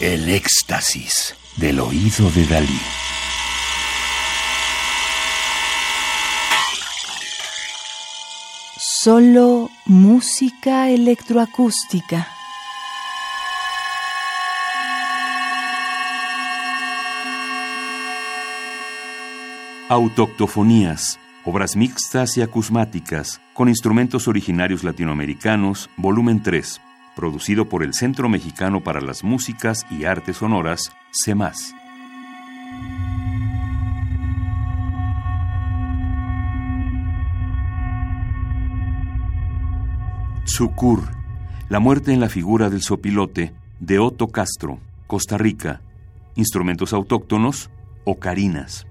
El éxtasis del oído de Dalí. Solo música electroacústica. Autoctofonías, obras mixtas y acusmáticas, con instrumentos originarios latinoamericanos, volumen 3, producido por el Centro Mexicano para las Músicas y Artes Sonoras, CEMAS. Tsukur, la muerte en la figura del sopilote, de Otto Castro, Costa Rica. Instrumentos autóctonos, ocarinas.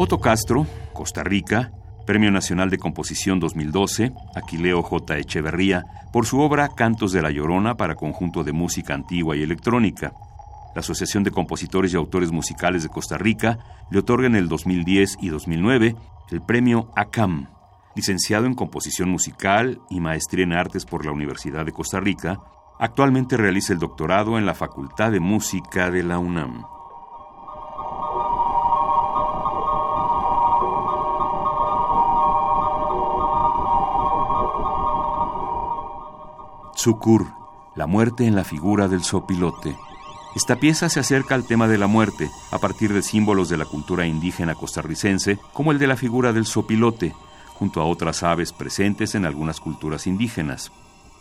Otto Castro, Costa Rica, Premio Nacional de Composición 2012, Aquileo J. Echeverría, por su obra Cantos de la Llorona para conjunto de música antigua y electrónica. La Asociación de Compositores y Autores Musicales de Costa Rica le otorga en el 2010 y 2009 el premio ACAM. Licenciado en Composición Musical y Maestría en Artes por la Universidad de Costa Rica, actualmente realiza el doctorado en la Facultad de Música de la UNAM. La muerte en la figura del sopilote. Esta pieza se acerca al tema de la muerte a partir de símbolos de la cultura indígena costarricense, como el de la figura del sopilote, junto a otras aves presentes en algunas culturas indígenas,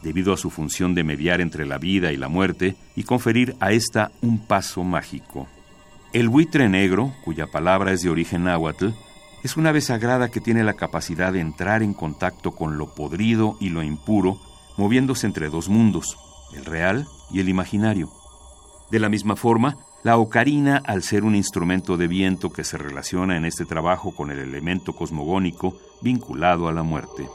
debido a su función de mediar entre la vida y la muerte y conferir a esta un paso mágico. El buitre negro, cuya palabra es de origen náhuatl, es una ave sagrada que tiene la capacidad de entrar en contacto con lo podrido y lo impuro moviéndose entre dos mundos, el real y el imaginario. De la misma forma, la ocarina, al ser un instrumento de viento que se relaciona en este trabajo con el elemento cosmogónico vinculado a la muerte.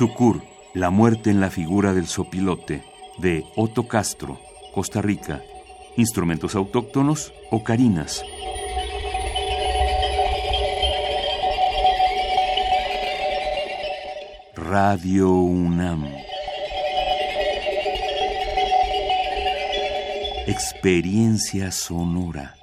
Sucur, La muerte en la figura del sopilote, de Otto Castro, Costa Rica. Instrumentos autóctonos, ocarinas. Radio UNAM. Experiencia sonora.